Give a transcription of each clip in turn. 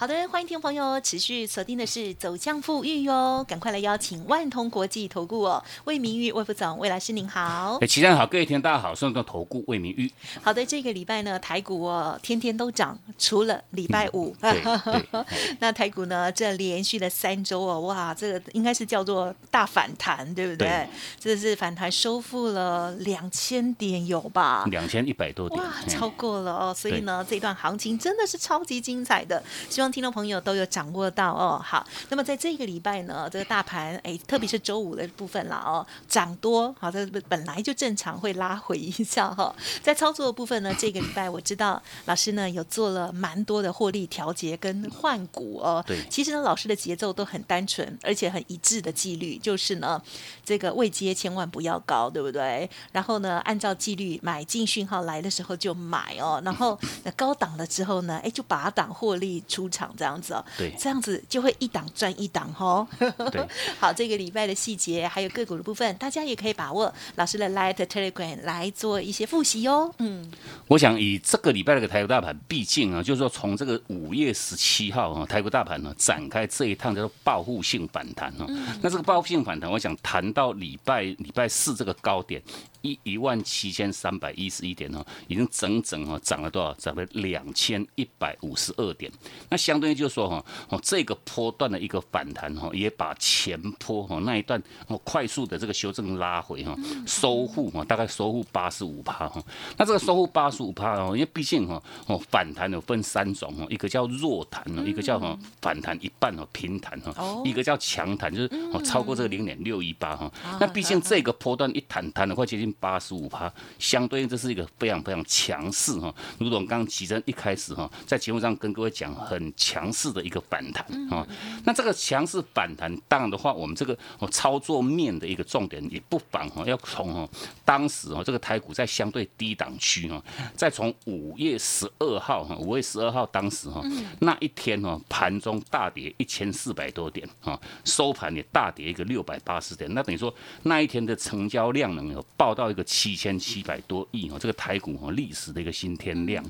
好的，欢迎听众朋友持续锁定的是走向富裕哟，赶快来邀请万通国际投顾哦，魏明玉魏副总，魏老师您好。哎，齐上好，各位听大家好，顺的投顾魏明玉。好的，这个礼拜呢，台股哦天天都涨，除了礼拜五。对 那台股呢，这连续的三周哦，哇，这个应该是叫做大反弹，对不对？对这是反弹收复了两千点有吧？两千一百多点，哇，嗯超过了哦！所以呢，这段行情真的是超级精彩的，希望听众朋友都有掌握到哦。好，那么在这个礼拜呢，这个大盘哎，特别是周五的部分啦哦，涨多，好，这本来就正常会拉回一下哈、在操作的部分呢，这个礼拜我知道老师呢有做了蛮多的获利调节跟换股哦。对其实呢，老师的节奏都很单纯，而且很一致的纪律，就是呢，这个位阶千万不要高，对不对？然后呢，按照纪律买进讯号来的时候就买哦，然后那高档了之后呢，哎，就拔档获利出场这样子哦，对这样子就会一档赚一档哦。对，好，这个礼拜的细节还有个股的部分，大家也可以把握老师的 Light Telegram 来做一些复习哦。嗯，我想以这个礼拜的台股大盘，毕竟啊，就是说从这个五月十七号啊，台股大盘呢展开这一趟叫做报复性反弹哦。那这个报复性反弹，我想谈到礼拜礼拜四这个高点一一万七千三百一十一点哦，已经整整哦涨了多少？涨了两千一百五十二点。那相当于就是说哈哦这个波段的一个反弹哈，也把前坡哈那一段哦快速的这个修正拉回哈，收复哈大概收复八十五趴哈。那这个收复八十五趴哦，因为毕竟哈哦反弹有分三种哦，一个叫弱弹哦，一个叫哈反弹一半哦平弹哈哦，一个叫强弹，就是哦超过这个零点六一八哈。那毕竟这个波段一弹弹的话接近八十五趴，相对应这是一个非常非常强势哈。如同刚刚奇珍一开始哈在节目上跟各位讲很强势的一个反弹啊，那这个强势反弹当然的话，我们这个哦操作面的一个重点也不妨哈要从哈当时哈这个台股在相对低档区哈，再从五月十二号哈五月十二号当时哈那一天哈盘中大跌一千四百多点啊，收盘也大跌一个六百八十点，那等于说那一天的成交量能有报到一个七千七百多亿哦，这个台股哦历史的一个新天量。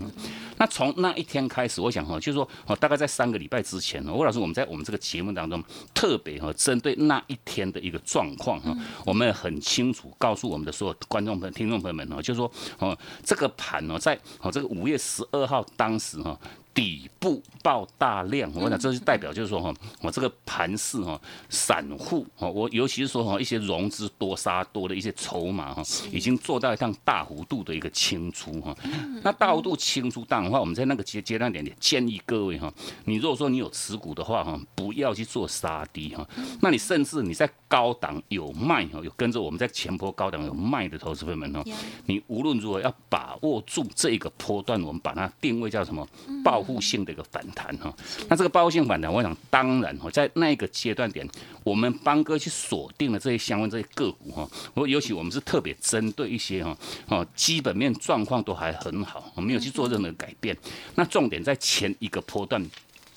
那从那一天开始，我想哈，就是说哦，大概在三个礼拜之前呢，魏老师我们在我们这个节目当中特别哈，针对那一天的一个状况哈，我们很清楚告诉我们的所有观众朋友、听众朋友们哦，就是说哦，这个盘哦，在哦这个五月十二号当时哈。底部爆大量，我讲这是代表就是说哈，我这个盘势哈，散户哈，我尤其是说哈一些融资多杀多的一些筹码哈，已经做到一趟大幅度的一个清出哈。那大幅度清出，当然的话，我们在那个阶阶段点建议各位哈，你如果说你有持股的话哈，不要去做杀低哈。那你甚至你在高档有卖哈，有跟着我们在前坡高档有卖的投资朋友们哈，你无论如何要把握住这一个波段，我们把它定位叫什么？报护性的一个反弹哈。那这个报复性反弹，我想当然哈，在那个阶段点，我们邦哥去锁定了这些相关这些个股哈。我尤其我们是特别针对一些哈哦基本面状况都还很好，我没有去做任何改变。那重点在前一个波段。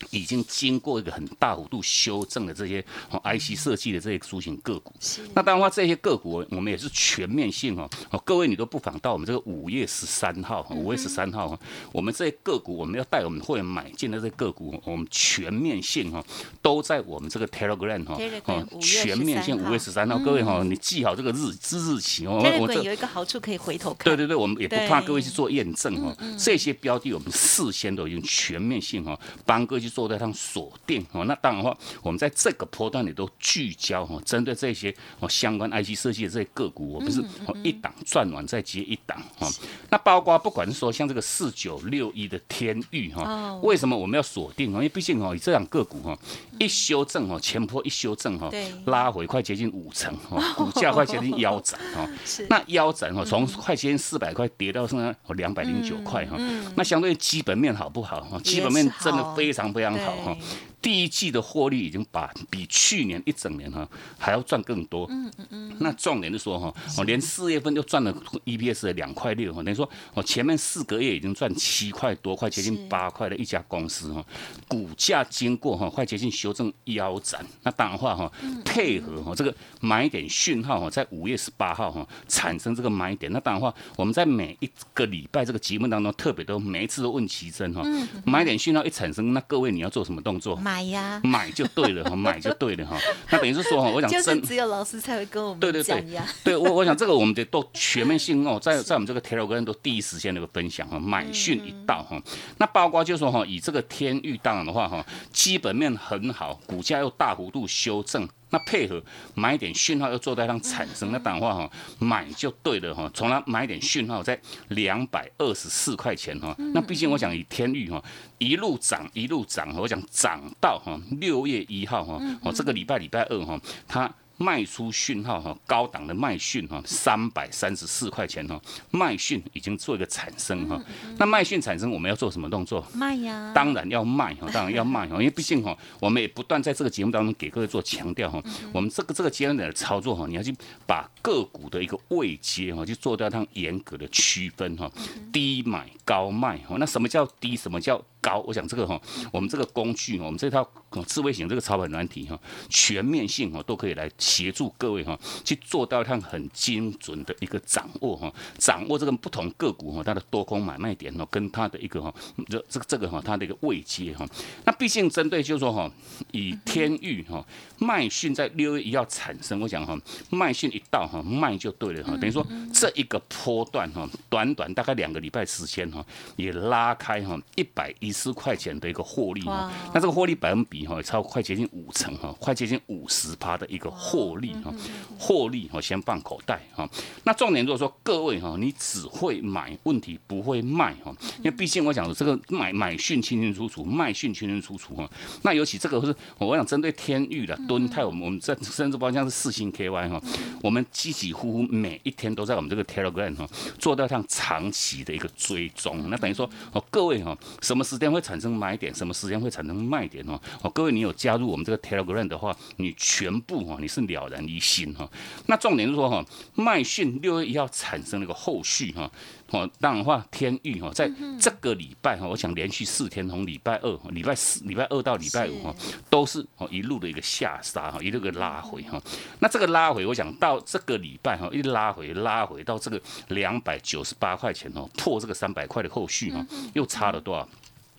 已经经过一个很大幅度修正的这些哦 IC 设计的这些族群个股，那当然话这些个股我们也是全面性哦哦，各位你都不妨到我们这个五月十三号，五月十三号，我们这些个股我们要带我们会员买进的这些个股，我们全面性哈都在我们这个 Telegram 哈 Telegram 5月全面性五月十三号，各位哈你记好这个日之日期哦，我 Telegram 有一个好处可以回头看，对对对，我们也不怕各位去做验证哦。这些标的我们事先都已经全面性哈，帮各位去做在上锁定哦。那当然的话，我们在这个波段里都聚焦哦，针对这些哦相关 IC 设计的这些个股，我们是哦一档转完再接一档哦。那包括不管是说像这个四九六一的天域哈哦，为什么我们要锁定哦？因为毕竟哦，以这样个股哈，一修正哦，前坡一修正哈，拉回快接近五成哦，股价快接近腰斩哦。那腰斩哦，从快接近四百块跌到剩下两百零九块哈，那相对基本面好不好哈？基本面真的非常非样好哈。第一季的获利已经把比去年一整年哈还要赚更多。嗯嗯嗯。那重点是说哈，我，连四月份就赚了 EPS 的两块六哈，等于说哦前面四个月已经赚七块多块，接近八块的一家公司哈，股价经过哈快接近修正腰斩。那当然话哈，配合哈这个买点讯号哈，在五月十八号哈产生这个买点。那当然话，我们在每一个礼拜这个节目当中，特别多每一次都问奇珍哈，买点讯号一产生，那各位你要做什么动作？买呀，买就对了哈，买就对了哈。那等于是说哈，我想就是只有老师才会跟我们对对对，对我 我想这个我们得都全面性哦，在在我们这个 Telegram 都第一时间的一个分享哈，买讯一到哈，那包括就说哈，以这个天域当然的话哈，基本面很好，股价又大幅度修正。那配合买点讯号要做在上产生，那当然话哈，买就对了哈。从来买点讯号在两百二十四块钱哈，那毕竟我讲以天域哈一路涨一路涨，我讲涨到哈六月一号哈，哦这个礼拜礼拜二哈它。卖出讯号哈，高档的卖讯哈，三百三十四块钱哈，卖讯已经做一个产生哈。那卖讯产生，我们要做什么动作？卖呀，当然要卖哈，当然要卖哈，因为毕竟哈，我们也不断在这个节目当中给各位做强调哈，我们这个这个阶段的操作哈，你要去把个股的一个位阶哈，去做掉它严格的区分哈，低买高卖哈。那什么叫低？什么叫？高，我想这个哈，我们这个工具，我们这套智慧型这个操盘软体哈，全面性哈都可以来协助各位哈，去做到它很精准的一个掌握哈，掌握这个不同个股哈它的多空买卖点哦，跟它的一个哈这这个这个哈它的一个位阶哈。那毕竟针对就是说哈，以天域哈卖讯在六月一号产生，我想哈卖讯一到哈卖就对了哈，等于说这一个波段哈，短短大概两个礼拜时间哈，也拉开哈一百一。十块钱的一个获利哈，那这个获利百分比哈超快接近五成哈，快接近五十趴的一个获利哈，获利哈先放口袋哈。那重点如果说各位哈，你只会买，问题不会卖哈，因为毕竟我讲这个买买讯清清楚楚，卖讯清清楚楚哈。那尤其这个是我想针对天域的敦泰，我们我们这甚至包括像是四星 KY 哈，我们几几乎乎每一天都在我们这个 Telegram 哈做到像长期的一个追踪。那等于说哦，各位哈，什么时间会产生买点，什么时间会产生卖点哦？哦，各位，你有加入我们这个 Telegram 的话，你全部哈，你是了然于心哈。那重点是说哈，卖讯六月一号产生了一个后续哈。哦，当然话天域哈，在这个礼拜哈，我想连续四天，从礼拜二、礼拜四、礼拜二到礼拜五哈，都是哦一路的一个下杀哈，一路个拉回哈。那这个拉回，我想到这个礼拜哈，一拉回拉回到这个两百九十八块钱哦，破这个三百块的后续哈，又差了多少？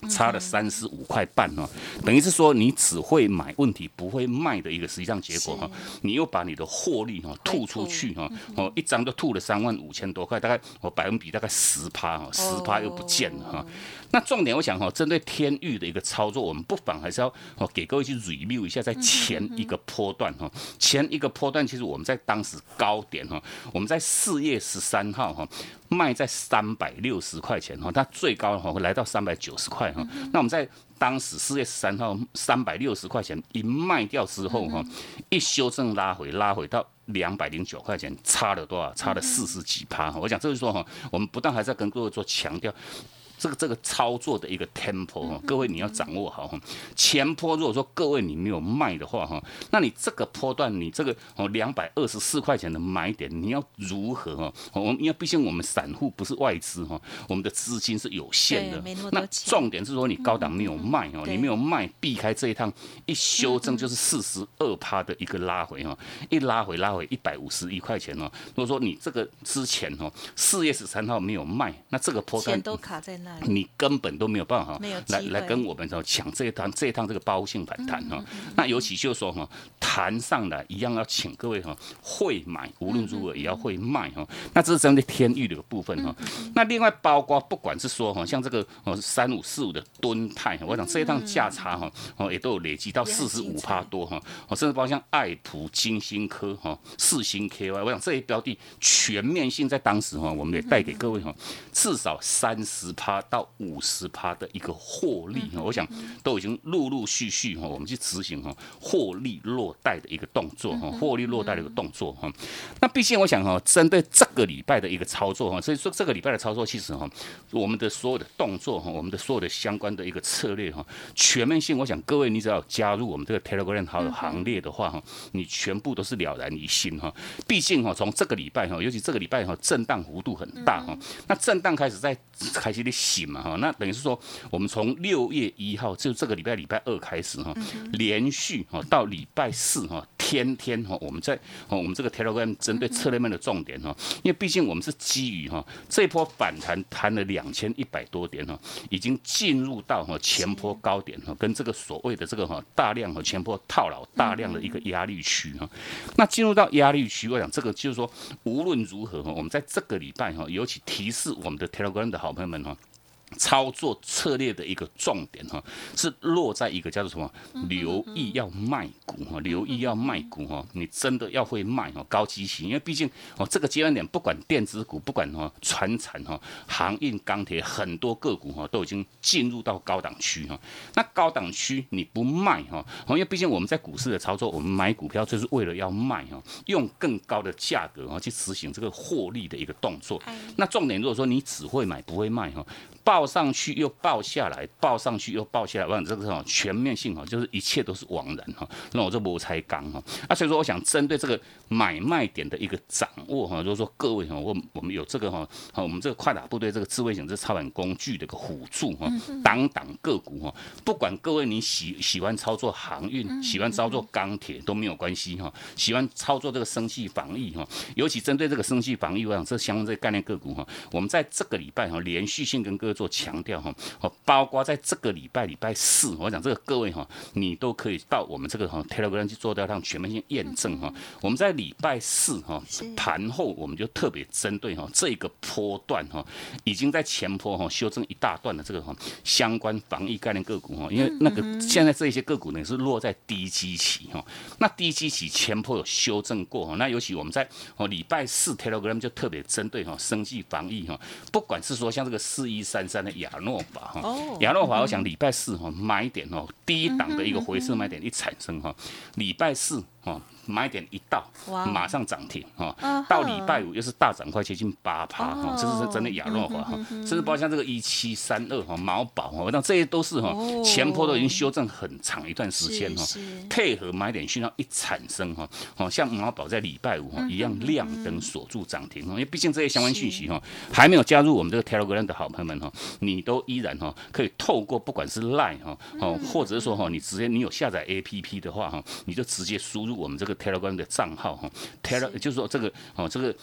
差了三十五块半哦，等于是说你只会买问题不会卖的一个实际上结果哈，你又把你的获利哈吐出去哈，哦一张就吐了三万五千多块，大概我百分比大概十趴哈，十趴又不见了哈。那重点我想哈，针对天域的一个操作，我们不妨还是要哦给各位去 review 一下，在前一个波段哈，前一个波段其实我们在当时高点哈，我们在四月十三号哈卖在三百六十块钱哈，它最高的话会来到三百九十块哈。那我们在当时四月十三号三百六十块钱一卖掉之后哈，一修正拉回拉回到两百零九块钱，差了多少？差了四十几趴。我讲这是说哈，我们不但还在跟各位做强调。这个这个操作的一个 tempo 哈，各位你要掌握好哈。前坡如果说各位你没有卖的话哈，那你这个波段你这个哦两百二十四块钱的买点，你要如何哈？我们因为毕竟我们散户不是外资哈，我们的资金是有限的。那重点是说你高档没有卖哦，你没有卖，避开这一趟一修正就是四十二趴的一个拉回哈，一拉回拉回一百五十一块钱哦。如果说你这个之前哦四月十三号没有卖，那这个波段都卡在那。你根本都没有办法来来跟我们说抢这一趟这一趟这个包性反弹哈，那尤其就是说哈谈上来一样要请各位哈会买，无论如何也要会卖哈。那这是针对天域的部分哈。那另外包括不管是说哈像这个哦三五四五的吨泰，我想这一趟价差哈哦也都有累积到四十五趴多哈。哦甚至包括像爱普金星科哈四星 KY，我想这些标的全面性在当时哈我们也带给各位哈至少三十趴。到五十趴的一个获利哈，我想都已经陆陆续续哈，我们去执行哈获利落袋的一个动作哈，获利落袋的一个动作哈。那毕竟我想哈，针对这个礼拜的一个操作哈，所以说这个礼拜的操作其实哈，我们的所有的动作哈，我们的所有的相关的一个策略哈，全面性，我想各位你只要加入我们这个 Telegram 好友行列的话哈，你全部都是了然于心哈。毕竟哈，从这个礼拜哈，尤其这个礼拜哈，震荡幅度很大哈，那震荡开始在开始的醒嘛哈，那等于是说，我们从六月一号就这个礼拜礼拜二开始哈，连续哈到礼拜四哈。天天哈，我们在哦，我们这个 Telegram 针对策略面的重点哈，因为毕竟我们是基于哈这波反弹弹了两千一百多点哈，已经进入到哈前坡高点哈，跟这个所谓的这个哈大量和前坡套牢大量的一个压力区哈。那进入到压力区，我想这个就是说，无论如何哈，我们在这个礼拜哈，尤其提示我们的 Telegram 的好朋友们哈。操作策略的一个重点哈，是落在一个叫做什么？留意要卖股哈，留意要卖股哈，你真的要会卖哈，高基型，因为毕竟哦，这个阶段点，不管电子股，不管哈，船产哈，航运、钢铁，很多个股哈，都已经进入到高档区哈。那高档区你不卖哈，因为毕竟我们在股市的操作，我们买股票就是为了要卖哈，用更高的价格哈去执行这个获利的一个动作。那重点如果说你只会买不会卖哈。报上去又报下来，报上去又报下来，我想这个哈。全面性哈，就是一切都是枉然哈。那我这摩才刚哈，啊，所以说我想针对这个买卖点的一个掌握哈，就是说各位哈，我我们有这个哈，我们这个快打部队这个智慧型这操盘工具的一个辅助哈，挡挡个股哈，不管各位你喜喜欢操作航运，喜欢操作钢铁都没有关系哈，喜欢操作这个生气防疫哈，尤其针对这个生气防疫，我想这相关这个概念个股哈，我们在这个礼拜哈连续性跟各位做强调哈，哦，包括在这个礼拜礼拜四，我讲这个各位哈，你都可以到我们这个哈 Telegram 去做掉让全面性验证哈。我们在礼拜四哈盘后，我们就特别针对哈这个波段哈，已经在前坡哈修正一大段的这个哈相关防疫概念个股哈，因为那个现在这些个股呢是落在低基期哈，那低基期前坡有修正过哈，那尤其我们在哦礼拜四 Telegram 就特别针对哈生计防疫哈，不管是说像这个四一三。三的亚诺法哈，亚诺法，我想礼拜四哈买点哦，第一档的一个回撤买点一产生哈，礼拜四哈。买点一到，马上涨停哈，到礼拜五又是大涨，快接近八趴哈，这是真的亚诺华哈，甚至包括像这个一七三二哈，毛宝哈，那这些都是哈，前坡都已经修正很长一段时间哈，配合买点讯号一产生哈，哦，像毛宝在礼拜五哈一样亮灯锁住涨停哈，因为毕竟这些相关讯息哈，还没有加入我们这个 Telegram 的好朋友们哈，你都依然哈可以透过不管是 Line 哈哦，或者是说哈你直接你有下载 APP 的话哈，你就直接输入我们这个。Telegram 的账号哈，Tele 就是说这个哦，这个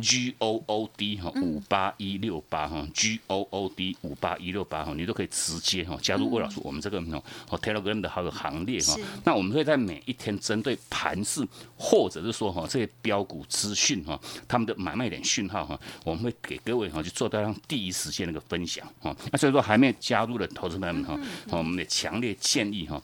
G O O D 哈五八一六八哈，G O O D 五八一六八哈，你都可以直接哈加入魏老师我们这个哦 Telegram 的好友行列哈。那我们会在每一天针对盘市或者是说哈这些标股资讯哈，他们的买卖点讯号哈，我们会给各位哈去做到让第一时间那个分享哈。那所以说还没有加入的投资朋友们哈，我们也强烈建议哈。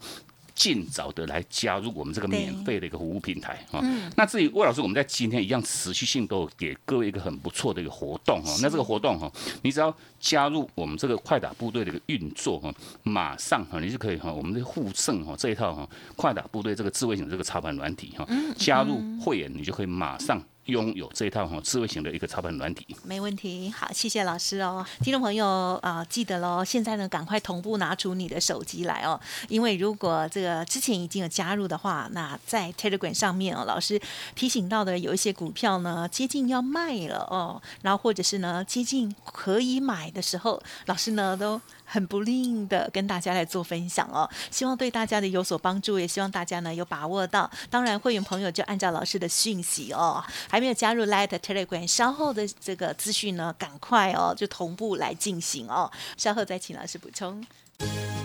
尽早的来加入我们这个免费的一个服务平台哈。那至于魏老师，我们在今天一样持续性都给各位一个很不错的一个活动哈。那这个活动哈，你只要加入我们这个快打部队的一个运作哈，马上哈，你就可以哈，我们的护胜哈这一套哈，快打部队这个智慧型这个操盘软体哈，加入会员你就可以马上。拥有这一套哈智慧型的一个操盘软体，没问题。好，谢谢老师哦，听众朋友啊，记得喽，现在呢赶快同步拿出你的手机来哦，因为如果这个之前已经有加入的话，那在 Telegram 上面哦，老师提醒到的有一些股票呢接近要卖了哦，然后或者是呢接近可以买的时候，老师呢都。很不吝的跟大家来做分享哦，希望对大家的有所帮助，也希望大家呢有把握到。当然，会员朋友就按照老师的讯息哦，还没有加入 Light Telegram，稍后的这个资讯呢，赶快哦就同步来进行哦。稍后再请老师补充。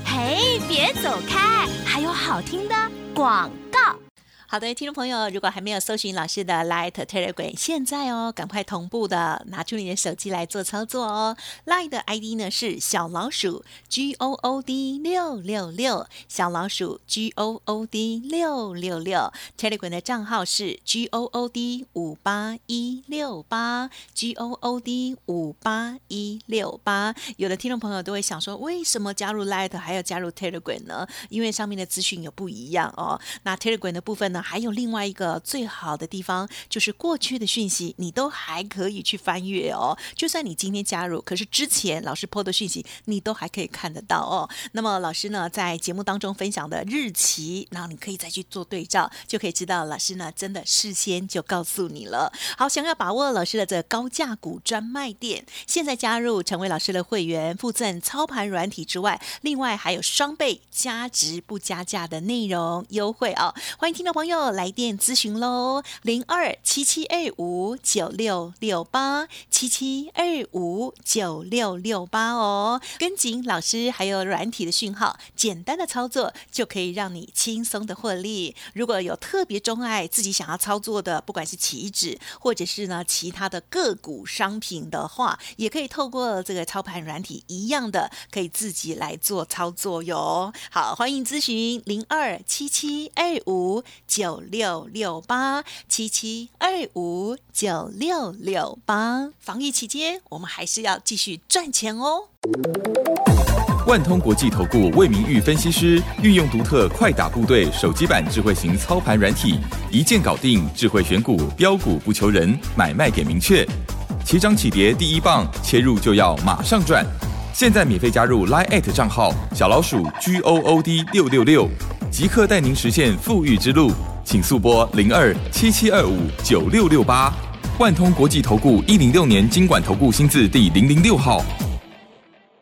嘿，别走开，还有好听的广告。好的，听众朋友，如果还没有搜寻老师的 Light Telegram，现在哦，赶快同步的拿出你的手机来做操作哦。Light 的 ID 呢是小老鼠 G O O D 六六六，小老鼠 G O O D 六六六。Telegram 的账号是 G O O D 五八一六八 G O O D 五八一六八。有的听众朋友都会想说，为什么加入 Light 还要加入 Telegram 呢？因为上面的资讯有不一样哦。那 Telegram 的部分呢？还有另外一个最好的地方，就是过去的讯息你都还可以去翻阅哦。就算你今天加入，可是之前老师 PO 的讯息你都还可以看得到哦。那么老师呢，在节目当中分享的日期，然后你可以再去做对照，就可以知道老师呢真的事先就告诉你了。好，想要把握老师的这高价股专卖店，现在加入成为老师的会员，附赠操盘软体之外，另外还有双倍加值不加价的内容优惠哦。欢迎听众朋友。友来电咨询喽，零二七七二五九六六八七七二五九六六八哦，跟紧老师还有软体的讯号，简单的操作就可以让你轻松的获利。如果有特别钟爱自己想要操作的，不管是期指或者是呢其他的个股商品的话，也可以透过这个操盘软体一样的，可以自己来做操作哟。好，欢迎咨询零二七七二五。九六六八七七二五九六六八，防疫期间我们还是要继续赚钱哦。万通国际投顾魏明玉分析师运用独特快打部队手机版智慧型操盘软体，一键搞定智慧选股标股不求人，买卖给明确，起涨起跌第一棒，切入就要马上赚。现在免费加入 Line 账号小老鼠 G O O D 六六六。即刻带您实现富裕之路，请速拨零二七七二五九六六八，万通国际投顾一零六年经管投顾新字第零零六号。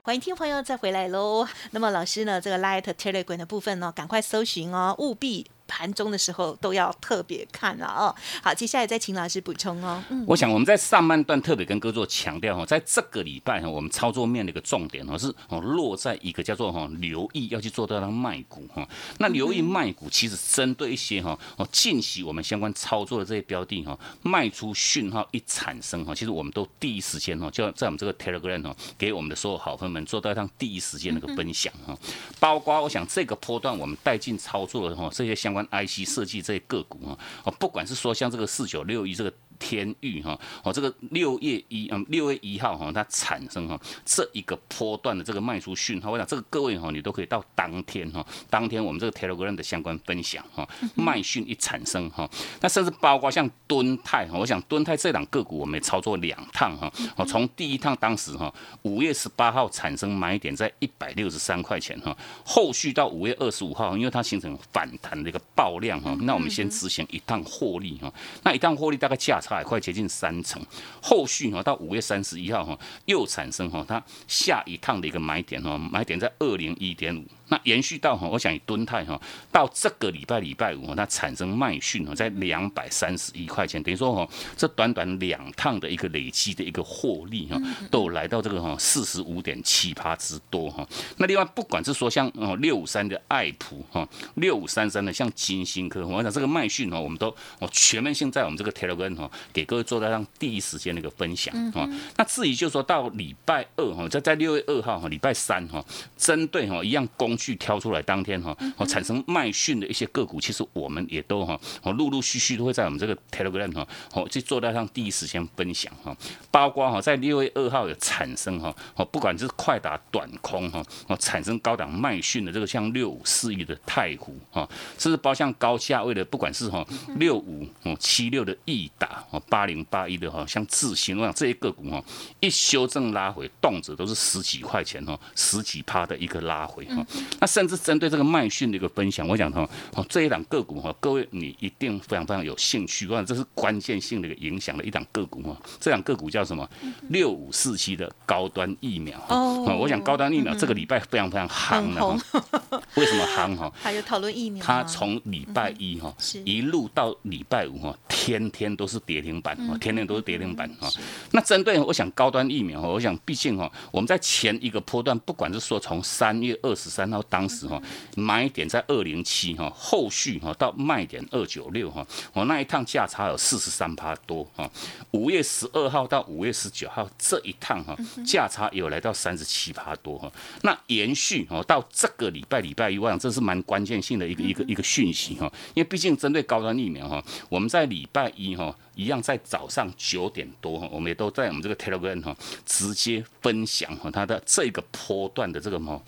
欢迎听朋友再回来喽。那么老师呢，这个 Light Telegram 的部分呢，赶快搜寻哦，务必。盘中的时候都要特别看了哦。好，接下来再请老师补充哦。嗯，我想我们在上半段特别跟各位做强调哈，在这个礼拜哈，我们操作面的一个重点哦是哦落在一个叫做哈留意要去做到那卖股哈。那留意卖股其实针对一些哈哦近期我们相关操作的这些标的哈卖出讯号一产生哈，其实我们都第一时间哈就要在我们这个 Telegram 哦给我们的所有好朋友们做到一第一时间那个分享哈。包括我想这个波段我们带进操作的哈这些相关。IC 设计这些个股啊，不管是说像这个四九六一这个。天域哈哦，这个六月一嗯六月一号哈，它产生哈这一个波段的这个卖出讯号，我想这个各位哈，你都可以到当天哈，当天我们这个 Telegram 的相关分享哈，卖讯一产生哈，那甚至包括像敦泰哈，我想敦泰这档个股我们也操作两趟哈，哦，从第一趟当时哈五月十八号产生买点在一百六十三块钱哈，后续到五月二十五号，因为它形成反弹的一个爆量哈，那我们先执行一趟获利哈，那一趟获利大概价。差快接近三成，后续哈到五月三十一号哈又产生哈它下一趟的一个买点哈，买点在二零一点五。那延续到哈，我想以敦泰哈，到这个礼拜礼拜五，它产生卖讯哈，在两百三十一块钱，等于说哈，这短短两趟的一个累积的一个获利哈，都来到这个哈四十五点七八之多哈。那另外不管是说像哦六五三的爱普哈，六五三三的像金星科，我想这个卖讯哦，我们都哦全面性在我们这个 Telegram 哈，给各位做到让第一时间的一个分享啊。那至于就说到礼拜二哈，在在六月二号哈，礼拜三哈，针对哈一样公。去挑出来当天哈，哦产生卖讯的一些个股，其实我们也都哈，哦陆陆续续都会在我们这个 Telegram 哈，哦去做到上第一时间分享哈，包括哈在六月二号有产生哈，哦不管是快打短空哈，哦产生高档卖讯的这个像六五四亿的太湖哈，甚至包像高价位的，不管是哈六五哦七六的易达哦八零八一的哈，像智新我想这些个股哈，一修正拉回，动辄都是十几块钱哈，十几趴的一个拉回哈。那甚至针对这个麦讯的一个分享，我讲哈，哦这一档个股哈，各位你一定非常非常有兴趣，我想这是关键性的一个影响的一档个股哈。这档个股叫什么？六五四七的高端疫苗哦。我想高端疫苗这个礼拜非常非常夯的，为什么夯哈？还有讨论疫苗。它从礼拜一哈一路到礼拜五哈，天天都是跌停板，天天都是跌停板哈。那针对我想高端疫苗，我想毕竟哈，我们在前一个波段，不管是说从三月二十三号。到当时哈买点在二零七哈，后续哈到卖点二九六哈，我那一趟价差有四十三趴多哈。五月十二号到五月十九号这一趟哈，价差有来到三十七趴多哈。那延续哦到这个礼拜礼拜一，我想这是蛮关键性的一个一个一个讯息哈，因为毕竟针对高端疫苗哈，我们在礼拜一哈。一样在早上九点多哈，我们也都在我们这个 Telegram 哈，直接分享哈它的这个波段的这个么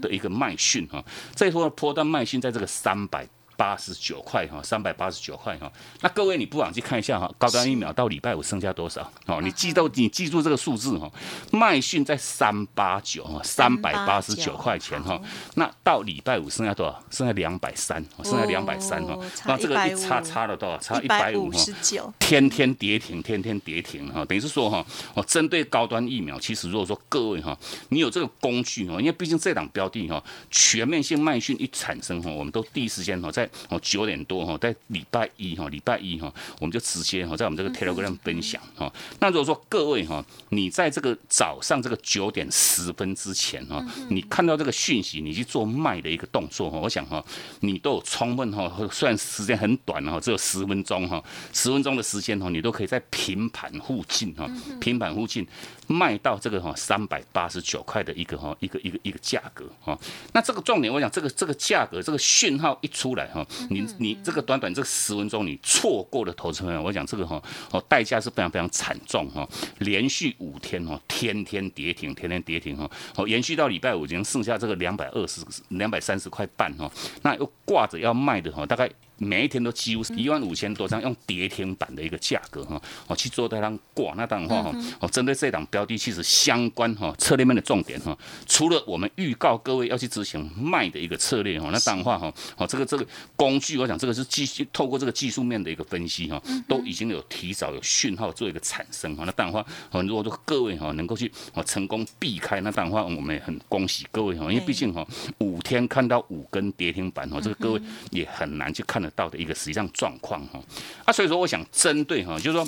的一个脉讯哈，这一波波段脉讯在这个三百。八十九块哈，三百八十九块哈。那各位你不妨去看一下哈，高端疫苗到礼拜五剩下多少？哦，你记到你记住这个数字哈，麦讯在三八九哈，三百八十九块钱哈。那到礼拜五剩下多少？剩下两百三，剩下两百三哈。那这个一差差了多少？差一百五哈。天天跌停，天天跌停哈。等于是说哈，哦，针对高端疫苗，其实如果说各位哈，你有这个工具哈，因为毕竟这档标的哈，全面性麦讯一产生哈，我们都第一时间哈在。哦，九点多哈，在礼拜一哈，礼拜一哈，我们就直接哈，在我们这个 Telegram 分享哈。那如果说各位哈，你在这个早上这个九点十分之前哈，你看到这个讯息，你去做卖的一个动作哈，我想哈，你都有充分哈，虽然时间很短哈，只有十分钟哈，十分钟的时间哈，你都可以在平盘附近哈，平盘附近卖到这个哈三百八十九块的一个哈一个一个一个价格哈。那这个重点，我想这个这个价格这个讯号一出来哈。你你这个短短这十分钟你错过了投资朋友，我讲这个哈哦代价是非常非常惨重哈，连续五天哦天天跌停，天天跌停哈，哦延续到礼拜五已经剩下这个两百二十两百三十块半哈，那又挂着要卖的哈，大概。每一天都几乎是一万五千多张，用跌停板的一个价格哈，哦去做这张挂那档话哈，哦针对这档标的其实相关哈策略面的重点哈，除了我们预告各位要去执行卖的一个策略哈，那当话哈，哦这个这个工具我想这个是技透过这个技术面的一个分析哈，都已经有提早有讯号做一个产生哈，那当话哦如果说各位哈能够去哦成功避开那当话，我们也很恭喜各位哈，因为毕竟哈五天看到五根跌停板哈，这个各位也很难去看得。到的一个实际上状况哈，啊，所以说我想针对哈，就是说。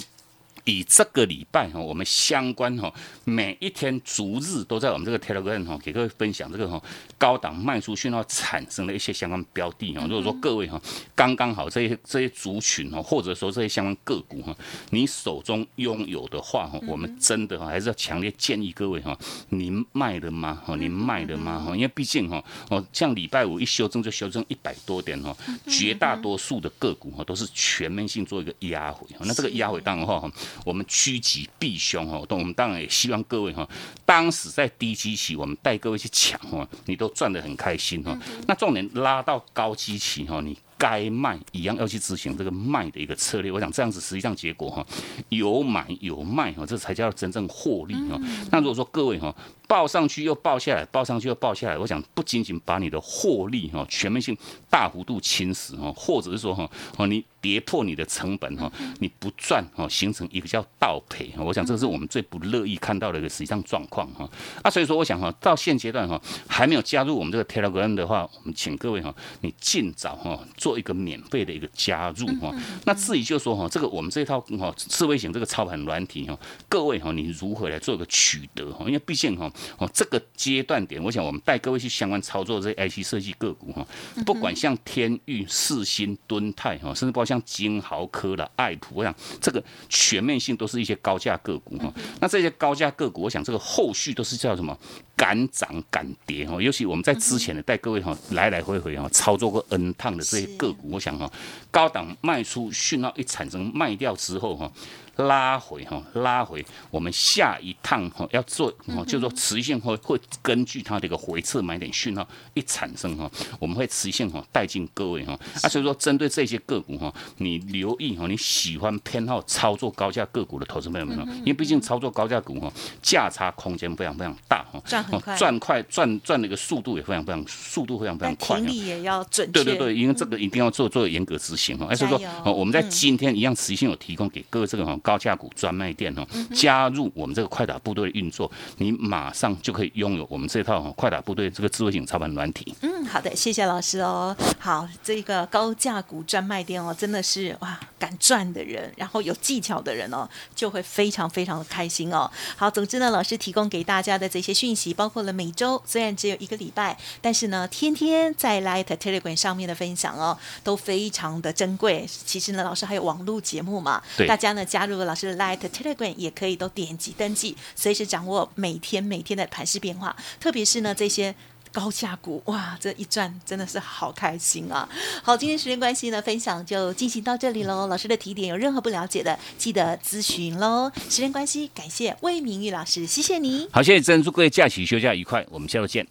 以这个礼拜哈，我们相关哈每一天逐日都在我们这个 Telegram 哈，给各位分享这个哈高档卖出讯号产生的一些相关标的哈。如果说各位哈刚刚好这些这些族群哈，或者说这些相关个股哈，你手中拥有的话哈，我们真的哈还是要强烈建议各位哈，您卖了吗？哈，您卖了吗？哈，因为毕竟哈哦，像礼拜五一修正就修正一百多点哈，绝大多数的个股哈都是全面性做一个压回，那这个压回当然话哈。我们趋吉避凶哈，我们当然也希望各位哈，当时在低基期，我们带各位去抢哈，你都赚得很开心哈。那重点拉到高基期哈，你该卖一样要去执行这个卖的一个策略。我想这样子实际上结果哈，有买有卖哈，这才叫真正获利哈。那如果说各位哈。报上去又报下来，报上去又报下来。我想不仅仅把你的获利哈全面性大幅度侵蚀哈，或者是说哈哦你跌破你的成本哈，你不赚哈，形成一个叫倒赔。我想这个是我们最不乐意看到的一个实际上状况哈。啊，所以说我想哈，到现阶段哈还没有加入我们这个 Telegram 的话，我们请各位哈，你尽早哈做一个免费的一个加入哈。那至于就说哈，这个我们这套哈智慧型这个操盘软体哈，各位哈你如何来做一个取得哈？因为毕竟哈。哦，这个阶段点，我想我们带各位去相关操作这些 IC 设计个股哈，不管像天域、四星、敦泰哈，甚至包括像金豪科的爱普，我想这个全面性都是一些高价个股哈。那这些高价个股，我想这个后续都是叫什么？敢涨敢跌哈。尤其我们在之前的带各位哈来来回回哈操作过 N 趟的这些个股，我想哈高档卖出讯号一产生卖掉之后哈。拉回哈，拉回，我们下一趟哈要做，就是说持续性会会根据它的一个回撤买点讯号一产生哈，我们会持续性哈带进各位哈，啊所以说针对这些个股哈，你留意哈，你喜欢偏好操作高价个股的投资朋友们哈，因为毕竟操作高价股哈，价差空间非常非常大哈，赚很快，赚快赚赚的一个速度也非常非常速度非常非常快，停利也要准确，对对对，因为这个一定要做做严格执行哈，所以说我们在今天一样持续性有提供给各位这个哈。高价股专卖店哦，加入我们这个快打部队的运作，你马上就可以拥有我们这套快打部队这个智慧型操盘软体。嗯，好的，谢谢老师哦。好，这个高价股专卖店哦，真的是哇，敢赚的人，然后有技巧的人哦，就会非常非常的开心哦。好，总之呢，老师提供给大家的这些讯息，包括了每周虽然只有一个礼拜，但是呢，天天在 Light Telegram 上面的分享哦，都非常的珍贵。其实呢，老师还有网络节目嘛，大家呢加入了老师的 Light Telegram 也可以都点击登记，随时掌握每天每天的盘势变化，特别是呢这些。高价股哇，这一赚真的是好开心啊！好，今天时间关系呢，分享就进行到这里喽。老师的提点有任何不了解的，记得咨询喽。时间关系，感谢魏明玉老师，谢谢你。好，谢谢珍珠，各位假期休假愉快，我们下周见。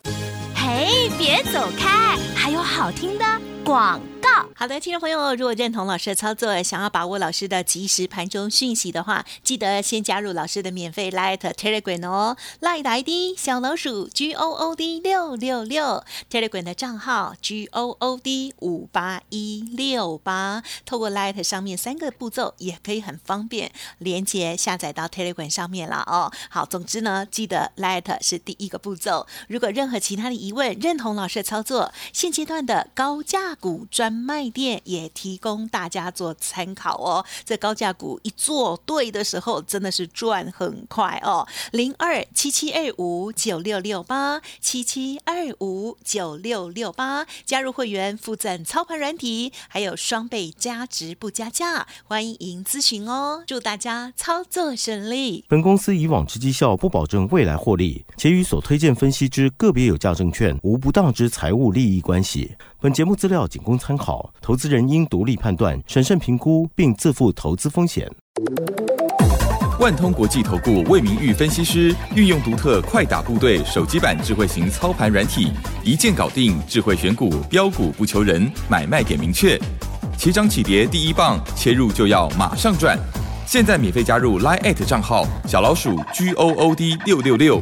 嘿，别走开，还有好听的广。好的，听众朋友，如果认同老师的操作，想要把握老师的即时盘中讯息的话，记得先加入老师的免费 Light Telegram 哦。Light ID 小老鼠 G O O D 六六六，Telegram 的账号 G O O D 五八一六八。透过 Light 上面三个步骤，也可以很方便连接下载到 Telegram 上面了哦。好，总之呢，记得 Light 是第一个步骤。如果任何其他的疑问，认同老师的操作，现阶段的高价股专卖店也提供大家做参考哦。这高价股一做对的时候，真的是赚很快哦。零二七七二五九六六八七七二五九六六八，加入会员附赠操盘软体，还有双倍加值不加价，欢迎咨询哦。祝大家操作顺利。本公司以往之绩效不保证未来获利，且与所推荐分析之个别有价证券无不当之财务利益关系。本节目资料仅供参考，投资人应独立判断、审慎评估，并自负投资风险。万通国际投顾魏明玉分析师运用独特快打部队手机版智慧型操盘软体，一键搞定智慧选股，标股不求人，买卖点明确，起涨起跌第一棒，切入就要马上赚。现在免费加入 Line 账号小老鼠 G O O D 六六六，